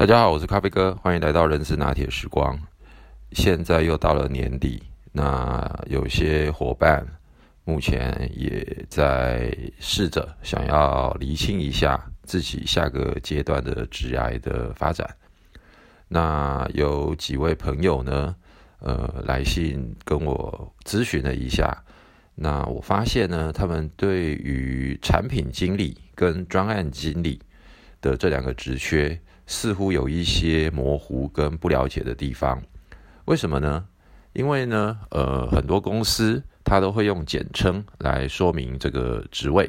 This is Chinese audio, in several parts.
大家好，我是咖啡哥，欢迎来到人事拿铁时光。现在又到了年底，那有些伙伴目前也在试着想要厘清一下自己下个阶段的职涯的发展。那有几位朋友呢，呃，来信跟我咨询了一下。那我发现呢，他们对于产品经理跟专案经理的这两个职缺，似乎有一些模糊跟不了解的地方。为什么呢？因为呢，呃，很多公司它都会用简称来说明这个职位。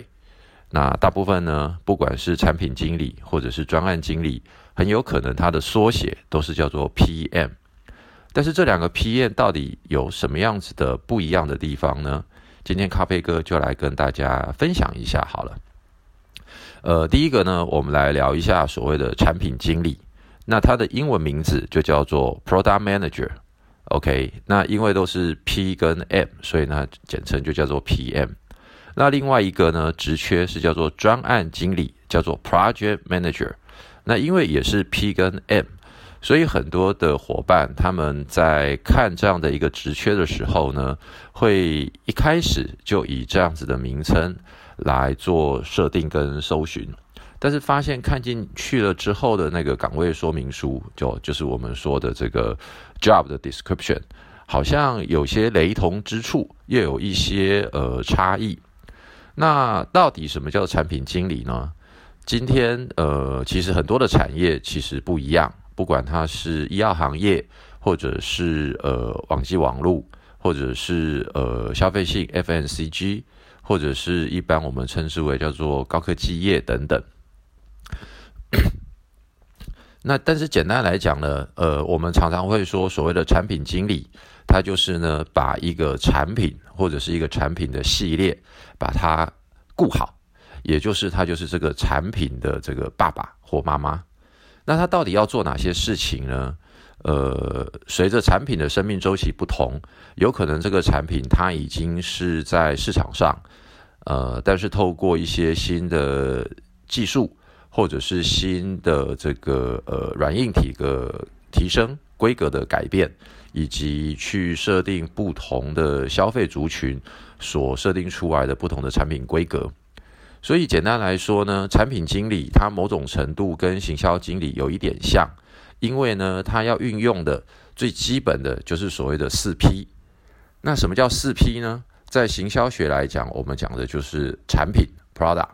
那大部分呢，不管是产品经理或者是专案经理，很有可能它的缩写都是叫做 PM。但是这两个 PM 到底有什么样子的不一样的地方呢？今天咖啡哥就来跟大家分享一下好了。呃，第一个呢，我们来聊一下所谓的产品经理。那它的英文名字就叫做 Product Manager。OK，那因为都是 P 跟 M，所以呢，简称就叫做 PM。那另外一个呢，职缺是叫做专案经理，叫做 Project Manager。那因为也是 P 跟 M。所以很多的伙伴他们在看这样的一个职缺的时候呢，会一开始就以这样子的名称来做设定跟搜寻，但是发现看进去了之后的那个岗位说明书，就就是我们说的这个 job 的 description，好像有些雷同之处，又有一些呃差异。那到底什么叫产品经理呢？今天呃，其实很多的产业其实不一样。不管它是医药行业，或者是呃网际网络，或者是呃消费性 FNCG，或者是一般我们称之为叫做高科技业等等。那但是简单来讲呢，呃，我们常常会说所谓的产品经理，他就是呢把一个产品或者是一个产品的系列把它顾好，也就是他就是这个产品的这个爸爸或妈妈。那他到底要做哪些事情呢？呃，随着产品的生命周期不同，有可能这个产品它已经是在市场上，呃，但是透过一些新的技术，或者是新的这个呃软硬体的提升、规格的改变，以及去设定不同的消费族群所设定出来的不同的产品规格。所以简单来说呢，产品经理他某种程度跟行销经理有一点像，因为呢，他要运用的最基本的就是所谓的四 P。那什么叫四 P 呢？在行销学来讲，我们讲的就是产品 （product），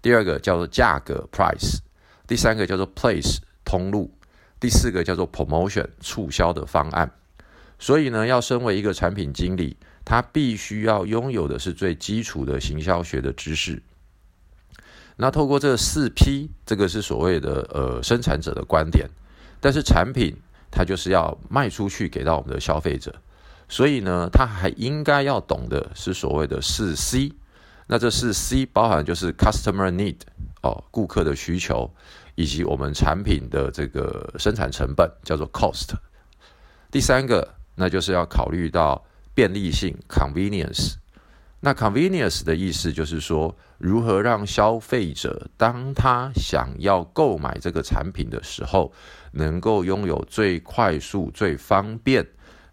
第二个叫做价格 （price），第三个叫做 place（ 通路），第四个叫做 promotion（ 促销的方案）。所以呢，要身为一个产品经理，他必须要拥有的是最基础的行销学的知识。那透过这四 P，这个是所谓的呃生产者的观点，但是产品它就是要卖出去给到我们的消费者，所以呢，他还应该要懂的是所谓的四 C。那这四 C 包含就是 customer need 哦，顾客的需求，以及我们产品的这个生产成本叫做 cost。第三个，那就是要考虑到便利性 convenience。那 convenience 的意思就是说，如何让消费者当他想要购买这个产品的时候，能够拥有最快速、最方便，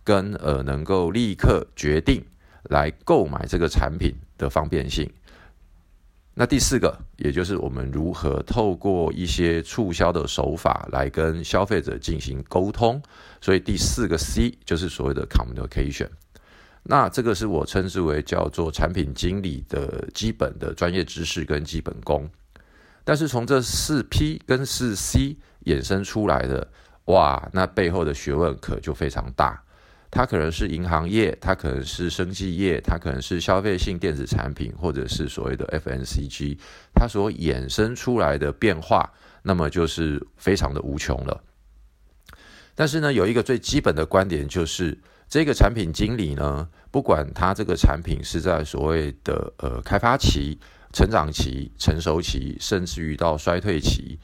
跟呃能够立刻决定来购买这个产品的方便性。那第四个，也就是我们如何透过一些促销的手法来跟消费者进行沟通。所以第四个 C 就是所谓的 communication。那这个是我称之为叫做产品经理的基本的专业知识跟基本功，但是从这四 P 跟四 C 衍生出来的，哇，那背后的学问可就非常大。它可能是银行业，它可能是生技业，它可能是消费性电子产品，或者是所谓的 FNCG，它所衍生出来的变化，那么就是非常的无穷了。但是呢，有一个最基本的观点就是。这个产品经理呢，不管他这个产品是在所谓的呃开发期、成长期、成熟期，甚至于到衰退期，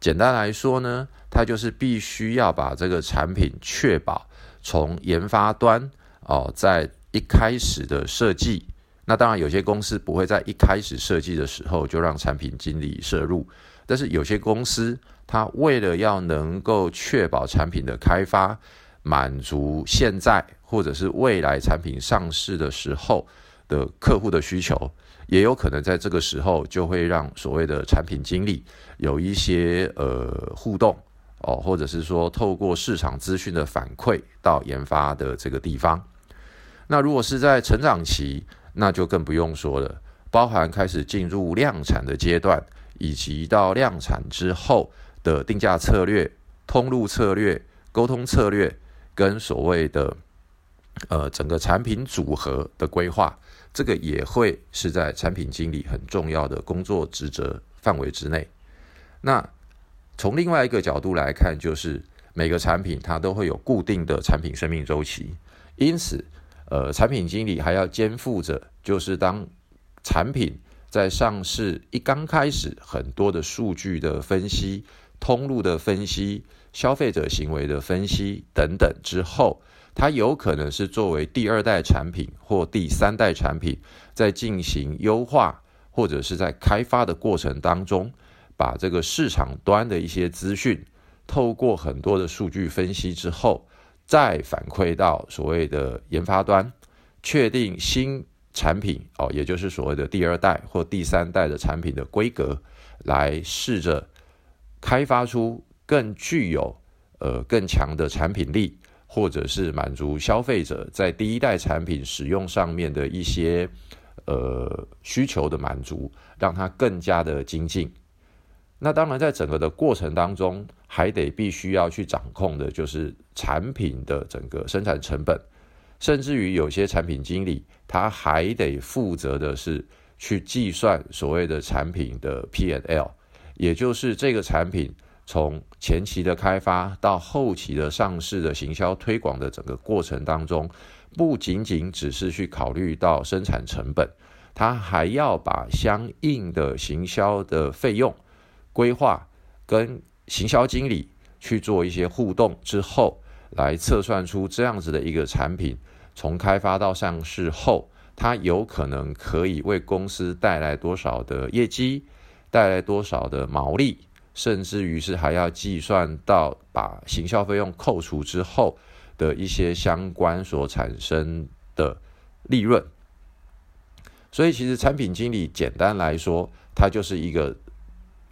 简单来说呢，他就是必须要把这个产品确保从研发端哦，在一开始的设计，那当然有些公司不会在一开始设计的时候就让产品经理摄入，但是有些公司他为了要能够确保产品的开发满足现在或者是未来产品上市的时候的客户的需求，也有可能在这个时候就会让所谓的产品经理有一些呃互动哦，或者是说透过市场资讯的反馈到研发的这个地方。那如果是在成长期，那就更不用说了，包含开始进入量产的阶段，以及到量产之后。的定价策略、通路策略、沟通策略，跟所谓的呃整个产品组合的规划，这个也会是在产品经理很重要的工作职责范围之内。那从另外一个角度来看，就是每个产品它都会有固定的产品生命周期，因此呃产品经理还要肩负着，就是当产品在上市一刚开始，很多的数据的分析。通路的分析、消费者行为的分析等等之后，它有可能是作为第二代产品或第三代产品，在进行优化或者是在开发的过程当中，把这个市场端的一些资讯，透过很多的数据分析之后，再反馈到所谓的研发端，确定新产品哦，也就是所谓的第二代或第三代的产品的规格，来试着。开发出更具有呃更强的产品力，或者是满足消费者在第一代产品使用上面的一些呃需求的满足，让它更加的精进。那当然，在整个的过程当中，还得必须要去掌控的就是产品的整个生产成本，甚至于有些产品经理他还得负责的是去计算所谓的产品的 P N L。也就是这个产品从前期的开发到后期的上市的行销推广的整个过程当中，不仅仅只是去考虑到生产成本，它还要把相应的行销的费用规划跟行销经理去做一些互动之后，来测算出这样子的一个产品从开发到上市后，它有可能可以为公司带来多少的业绩。带来多少的毛利，甚至于是还要计算到把行销费用扣除之后的一些相关所产生的利润。所以，其实产品经理简单来说，他就是一个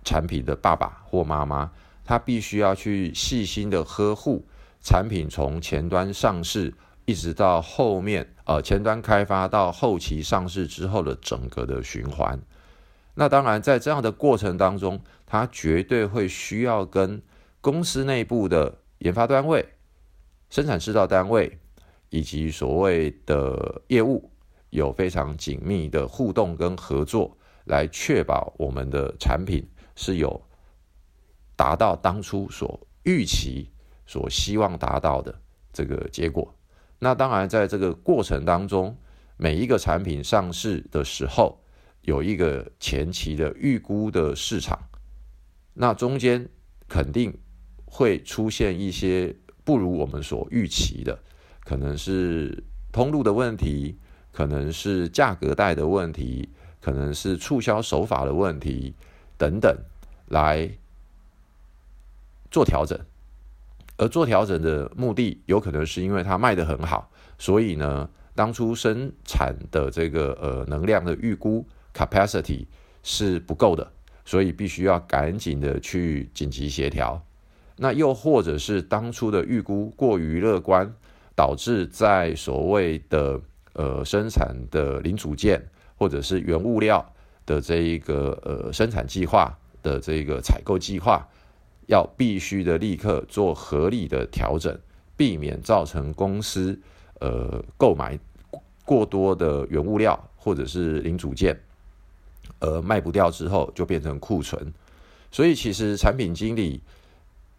产品的爸爸或妈妈，他必须要去细心的呵护产品从前端上市一直到后面，呃，前端开发到后期上市之后的整个的循环。那当然，在这样的过程当中，他绝对会需要跟公司内部的研发单位、生产制造单位以及所谓的业务有非常紧密的互动跟合作，来确保我们的产品是有达到当初所预期、所希望达到的这个结果。那当然，在这个过程当中，每一个产品上市的时候，有一个前期的预估的市场，那中间肯定会出现一些不如我们所预期的，可能是通路的问题，可能是价格带的问题，可能是促销手法的问题等等，来做调整。而做调整的目的，有可能是因为它卖得很好，所以呢，当初生产的这个呃能量的预估。Capacity 是不够的，所以必须要赶紧的去紧急协调。那又或者是当初的预估过于乐观，导致在所谓的呃生产的零组件或者是原物料的这一个呃生产计划的这个采购计划，要必须的立刻做合理的调整，避免造成公司呃购买过多的原物料或者是零组件。而卖不掉之后就变成库存，所以其实产品经理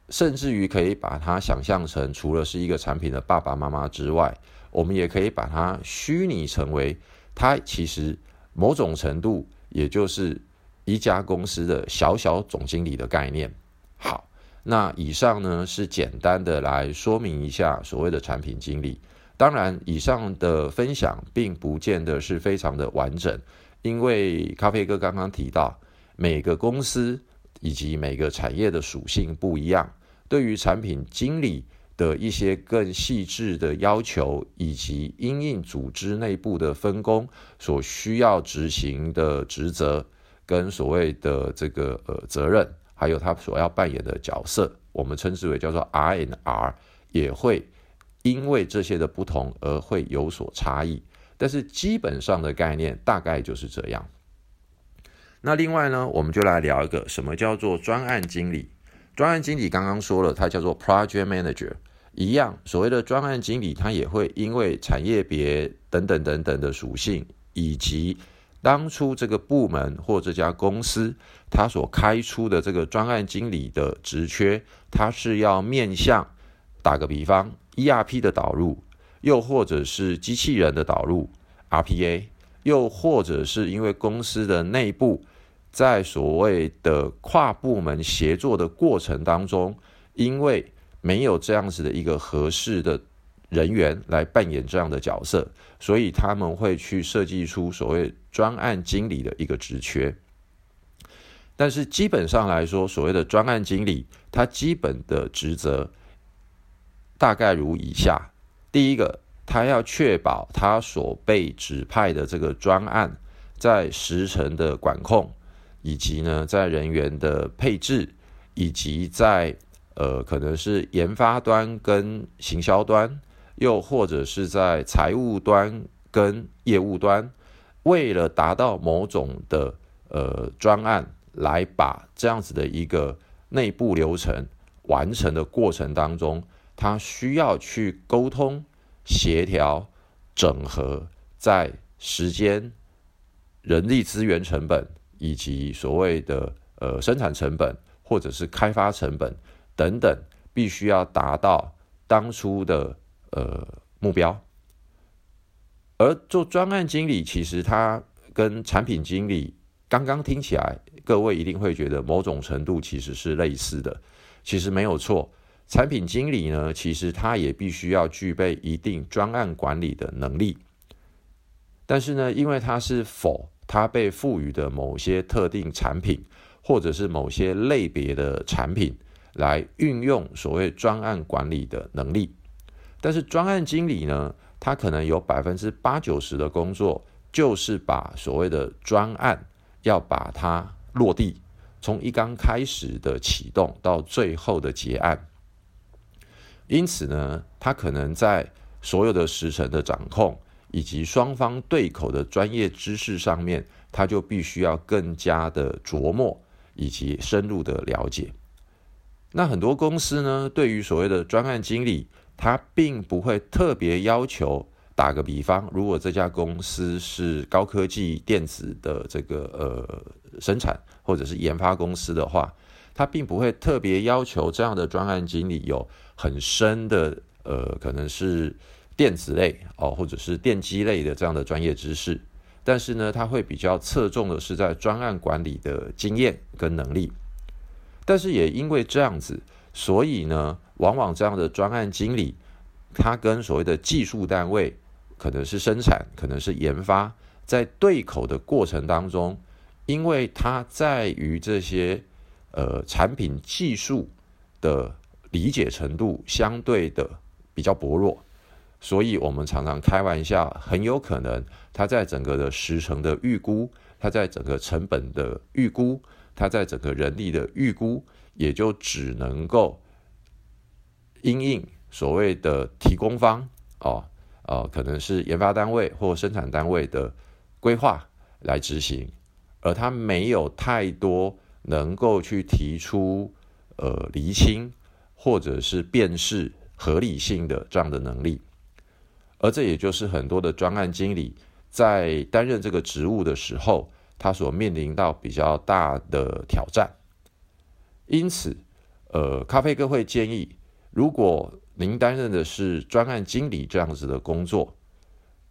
甚至于可以把它想象成，除了是一个产品的爸爸妈妈之外，我们也可以把它虚拟成为，它其实某种程度也就是一家公司的小小总经理的概念。好，那以上呢是简单的来说明一下所谓的产品经理。当然，以上的分享并不见得是非常的完整。因为咖啡哥刚刚提到，每个公司以及每个产业的属性不一样，对于产品经理的一些更细致的要求，以及因应组织内部的分工所需要执行的职责，跟所谓的这个呃责任，还有他所要扮演的角色，我们称之为叫做 R N R，也会因为这些的不同而会有所差异。但是基本上的概念大概就是这样。那另外呢，我们就来聊一个什么叫做专案经理。专案经理刚刚说了，它叫做 project manager，一样，所谓的专案经理，他也会因为产业别等等等等的属性，以及当初这个部门或这家公司他所开出的这个专案经理的职缺，他是要面向，打个比方，ERP 的导入，又或者是机器人的导入，RPA。又或者是因为公司的内部，在所谓的跨部门协作的过程当中，因为没有这样子的一个合适的人员来扮演这样的角色，所以他们会去设计出所谓专案经理的一个职缺。但是基本上来说，所谓的专案经理，他基本的职责大概如以下：第一个。他要确保他所被指派的这个专案，在时程的管控，以及呢，在人员的配置，以及在呃，可能是研发端跟行销端，又或者是在财务端跟业务端，为了达到某种的呃专案，来把这样子的一个内部流程完成的过程当中，他需要去沟通。协调、整合，在时间、人力资源成本以及所谓的呃生产成本或者是开发成本等等，必须要达到当初的呃目标。而做专案经理，其实他跟产品经理刚刚听起来，各位一定会觉得某种程度其实是类似的，其实没有错。产品经理呢，其实他也必须要具备一定专案管理的能力，但是呢，因为他是否他被赋予的某些特定产品，或者是某些类别的产品来运用所谓专案管理的能力，但是专案经理呢，他可能有百分之八九十的工作就是把所谓的专案要把它落地，从一刚开始的启动到最后的结案。因此呢，他可能在所有的时程的掌控以及双方对口的专业知识上面，他就必须要更加的琢磨以及深入的了解。那很多公司呢，对于所谓的专案经理，他并不会特别要求。打个比方，如果这家公司是高科技电子的这个呃生产或者是研发公司的话。他并不会特别要求这样的专案经理有很深的呃，可能是电子类哦，或者是电机类的这样的专业知识，但是呢，他会比较侧重的是在专案管理的经验跟能力。但是也因为这样子，所以呢，往往这样的专案经理，他跟所谓的技术单位，可能是生产，可能是研发，在对口的过程当中，因为他在于这些。呃，产品技术的理解程度相对的比较薄弱，所以我们常常开玩笑，很有可能它在整个的时程的预估，它在整个成本的预估，它在整个人力的预估，也就只能够因应所谓的提供方哦，呃，可能是研发单位或生产单位的规划来执行，而它没有太多。能够去提出呃厘清或者是辨识合理性的这样的能力，而这也就是很多的专案经理在担任这个职务的时候，他所面临到比较大的挑战。因此，呃，咖啡哥会建议，如果您担任的是专案经理这样子的工作，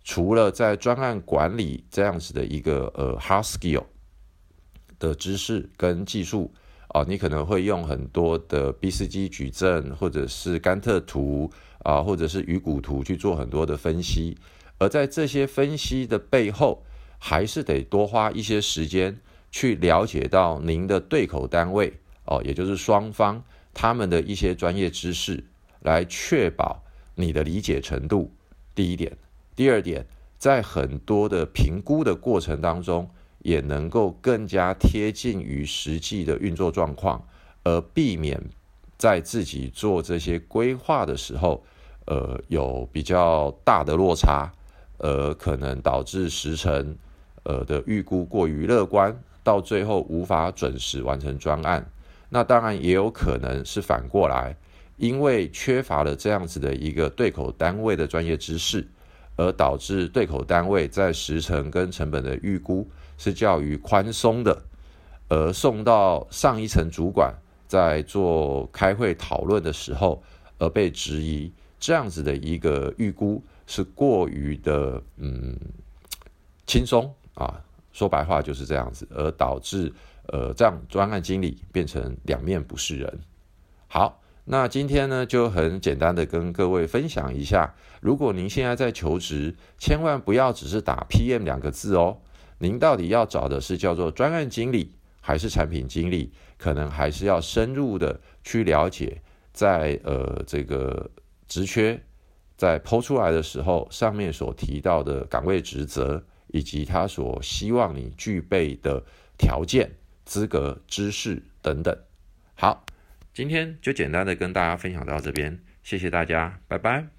除了在专案管理这样子的一个呃 hard skill。的知识跟技术啊，你可能会用很多的 B 四 G 矩阵，或者是甘特图啊，或者是鱼骨图去做很多的分析。而在这些分析的背后，还是得多花一些时间去了解到您的对口单位哦，也就是双方他们的一些专业知识，来确保你的理解程度。第一点，第二点，在很多的评估的过程当中，也能够更加贴近于实际的运作状况，而避免在自己做这些规划的时候，呃，有比较大的落差，呃，可能导致时程。呃的预估过于乐观，到最后无法准时完成专案。那当然也有可能是反过来，因为缺乏了这样子的一个对口单位的专业知识，而导致对口单位在时程跟成本的预估是较于宽松的，而送到上一层主管在做开会讨论的时候，而被质疑这样子的一个预估是过于的嗯轻松。啊，说白话就是这样子，而导致呃，这样专案经理变成两面不是人。好，那今天呢就很简单的跟各位分享一下，如果您现在在求职，千万不要只是打 PM 两个字哦，您到底要找的是叫做专案经理还是产品经理？可能还是要深入的去了解，在呃这个职缺在抛出来的时候，上面所提到的岗位职责。以及他所希望你具备的条件、资格、知识等等。好，今天就简单的跟大家分享到这边，谢谢大家，拜拜。